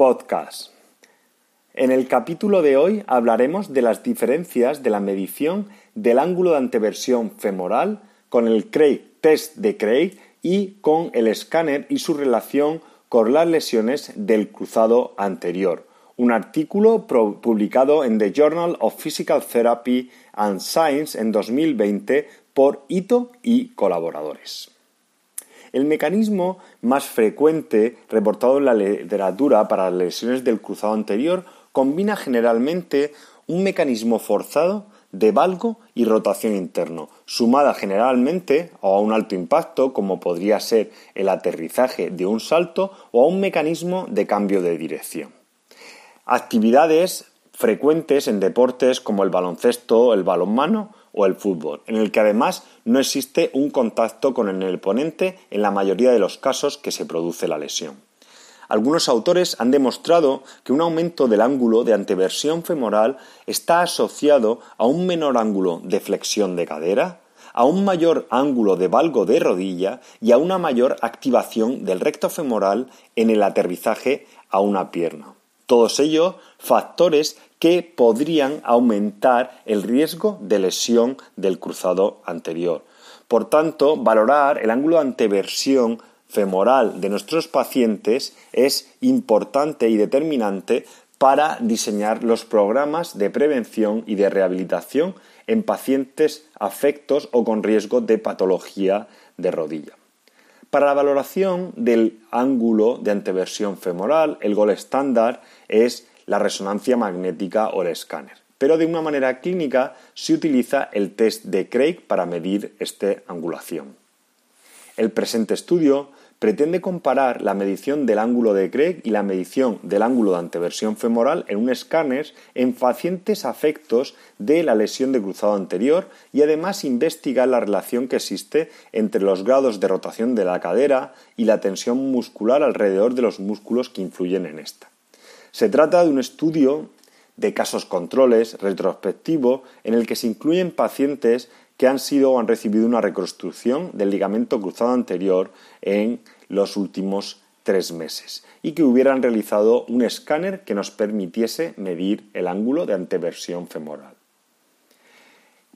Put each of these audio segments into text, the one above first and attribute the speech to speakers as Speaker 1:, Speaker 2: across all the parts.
Speaker 1: Podcast. En el capítulo de hoy hablaremos de las diferencias de la medición del ángulo de anteversión femoral con el Craig test de Craig y con el escáner y su relación con las lesiones del cruzado anterior. Un artículo publicado en The Journal of Physical Therapy and Science en 2020 por Ito y colaboradores. El mecanismo más frecuente reportado en la literatura para lesiones del cruzado anterior combina generalmente un mecanismo forzado de valgo y rotación interno, sumada generalmente a un alto impacto como podría ser el aterrizaje de un salto o a un mecanismo de cambio de dirección. Actividades frecuentes en deportes como el baloncesto, el balonmano o el fútbol, en el que además no existe un contacto con el oponente en la mayoría de los casos que se produce la lesión. Algunos autores han demostrado que un aumento del ángulo de anteversión femoral está asociado a un menor ángulo de flexión de cadera, a un mayor ángulo de valgo de rodilla y a una mayor activación del recto femoral en el aterrizaje a una pierna. Todos ellos factores que podrían aumentar el riesgo de lesión del cruzado anterior. Por tanto, valorar el ángulo anteversión femoral de nuestros pacientes es importante y determinante para diseñar los programas de prevención y de rehabilitación en pacientes afectos o con riesgo de patología de rodilla. Para la valoración del ángulo de anteversión femoral, el gol estándar es la resonancia magnética o el escáner. Pero de una manera clínica se utiliza el test de Craig para medir esta angulación. El presente estudio pretende comparar la medición del ángulo de Craig y la medición del ángulo de anteversión femoral en un escáner en pacientes afectos de la lesión de cruzado anterior y además investigar la relación que existe entre los grados de rotación de la cadera y la tensión muscular alrededor de los músculos que influyen en esta. Se trata de un estudio de casos controles retrospectivo en el que se incluyen pacientes que han sido o han recibido una reconstrucción del ligamento cruzado anterior en los últimos tres meses y que hubieran realizado un escáner que nos permitiese medir el ángulo de anteversión femoral.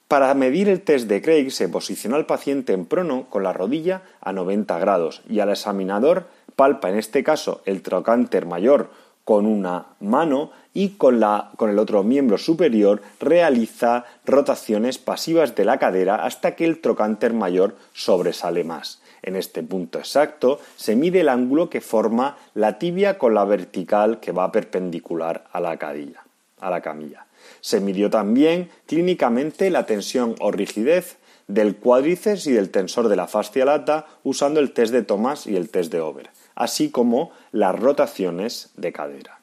Speaker 1: Para medir el test de Craig se posiciona al paciente en prono con la rodilla a 90 grados y al examinador palpa en este caso el trocánter mayor con una mano y con, con, el otro miembro superior realiza rotaciones pasivas de la cadera hasta que el trocánter mayor sobresale más. En este punto exacto se mide el ángulo que forma la tibia con la vertical que va perpendicular la a la camilla. Se midió también clínicamente la tensión o rigidez del cuádriceps y del tensor de la fascia lata usando el test de Thomas y el test de Over así como las rotaciones de cadera.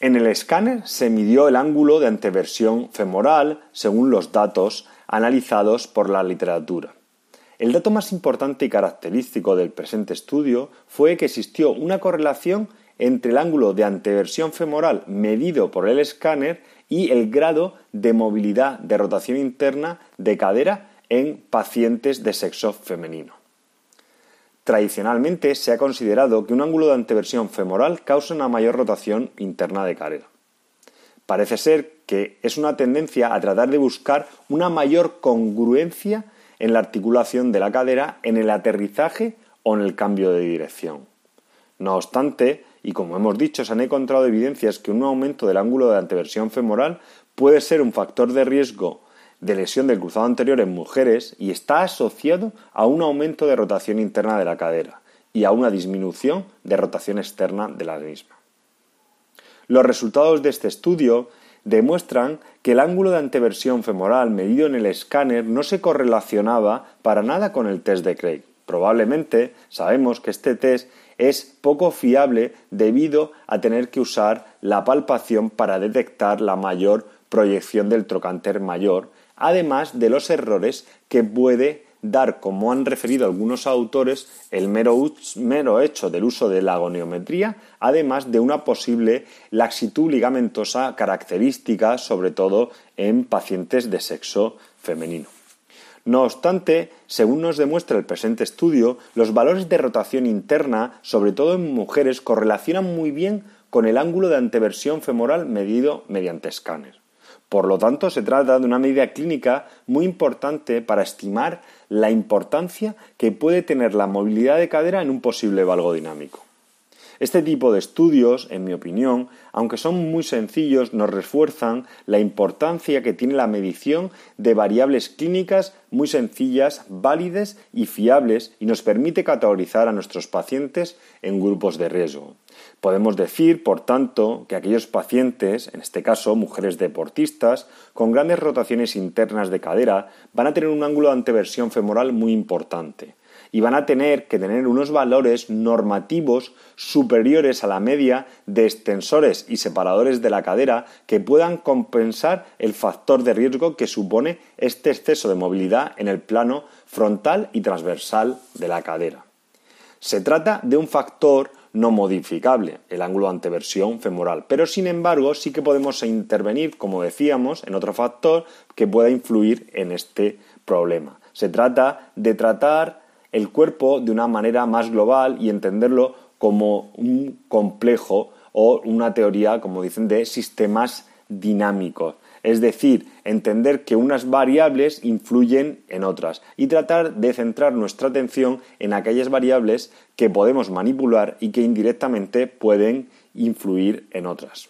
Speaker 1: En el escáner se midió el ángulo de anteversión femoral según los datos analizados por la literatura. El dato más importante y característico del presente estudio fue que existió una correlación entre el ángulo de anteversión femoral medido por el escáner y el grado de movilidad de rotación interna de cadera en pacientes de sexo femenino. Tradicionalmente se ha considerado que un ángulo de anteversión femoral causa una mayor rotación interna de cadera. Parece ser que es una tendencia a tratar de buscar una mayor congruencia en la articulación de la cadera en el aterrizaje o en el cambio de dirección. No obstante, y como hemos dicho, se han encontrado evidencias que un aumento del ángulo de anteversión femoral puede ser un factor de riesgo de lesión del cruzado anterior en mujeres y está asociado a un aumento de rotación interna de la cadera y a una disminución de rotación externa de la misma. Los resultados de este estudio demuestran que el ángulo de anteversión femoral medido en el escáner no se correlacionaba para nada con el test de Craig. Probablemente sabemos que este test es poco fiable debido a tener que usar la palpación para detectar la mayor proyección del trocánter mayor, además de los errores que puede dar, como han referido algunos autores, el mero, hecho del uso de la agoniometría, además de una posible laxitud ligamentosa característica, sobre todo en pacientes de sexo femenino. No obstante, según nos demuestra el presente estudio, los valores de rotación interna, sobre todo en mujeres, correlacionan muy bien con el ángulo de anteversión femoral medido mediante escáner. Por lo tanto, se trata de una medida clínica muy importante para estimar la importancia que puede tener la movilidad de cadera en un posible valgo dinámico. Este tipo de estudios, en mi opinión, aunque son muy sencillos, nos refuerzan la importancia que tiene la medición de variables clínicas muy sencillas, válidas y fiables y nos permite categorizar a nuestros pacientes en grupos de riesgo. Podemos decir, por tanto, que aquellos pacientes, en este caso mujeres deportistas, con grandes rotaciones internas de cadera, van a tener un ángulo de anteversión femoral muy importante y van a tener que tener unos valores normativos superiores a la media de extensores y separadores de la cadera que puedan compensar el factor de riesgo que supone este exceso de movilidad en el plano frontal y transversal de la cadera. Se trata de un factor no modificable, el ángulo anteversión femoral, pero sin embargo sí que podemos intervenir, como decíamos, en otro factor que pueda influir en este problema. Se trata de tratar el cuerpo de una manera más global y entenderlo como un complejo o una teoría, como dicen, de sistemas dinámicos. Es decir, entender que unas variables influyen en otras y tratar de centrar nuestra atención en aquellas variables que podemos manipular y que indirectamente pueden influir en otras.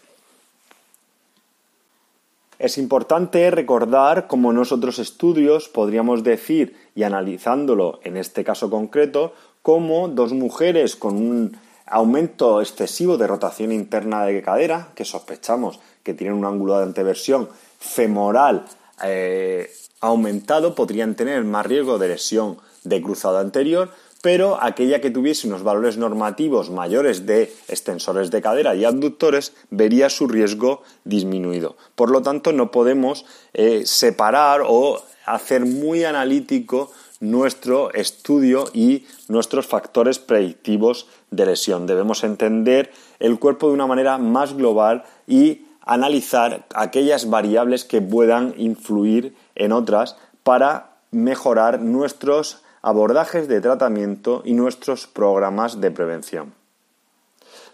Speaker 1: Es importante recordar cómo en otros estudios podríamos decir, y analizándolo en este caso concreto, cómo dos mujeres con un aumento excesivo de rotación interna de cadera, que sospechamos que tienen un ángulo de anteversión femoral eh, aumentado, podrían tener más riesgo de lesión de cruzado anterior pero aquella que tuviese unos valores normativos mayores de extensores de cadera y abductores vería su riesgo disminuido. Por lo tanto, no podemos eh, separar o hacer muy analítico nuestro estudio y nuestros factores predictivos de lesión. Debemos entender el cuerpo de una manera más global y analizar aquellas variables que puedan influir en otras para mejorar nuestros abordajes de tratamiento y nuestros programas de prevención.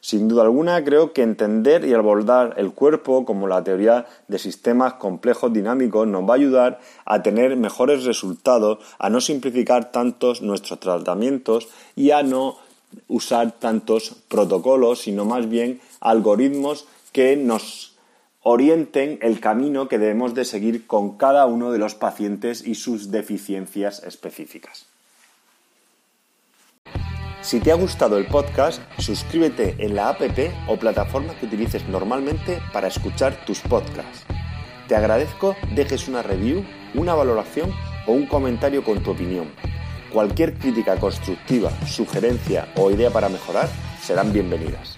Speaker 1: Sin duda alguna, creo que entender y abordar el cuerpo como la teoría de sistemas complejos dinámicos nos va a ayudar a tener mejores resultados, a no simplificar tantos nuestros tratamientos y a no usar tantos protocolos, sino más bien algoritmos que nos orienten el camino que debemos de seguir con cada uno de los pacientes y sus deficiencias específicas. Si te ha gustado el podcast, suscríbete en la app o plataforma que utilices normalmente para escuchar tus podcasts. Te agradezco dejes una review, una valoración o un comentario con tu opinión. Cualquier crítica constructiva, sugerencia o idea para mejorar serán bienvenidas.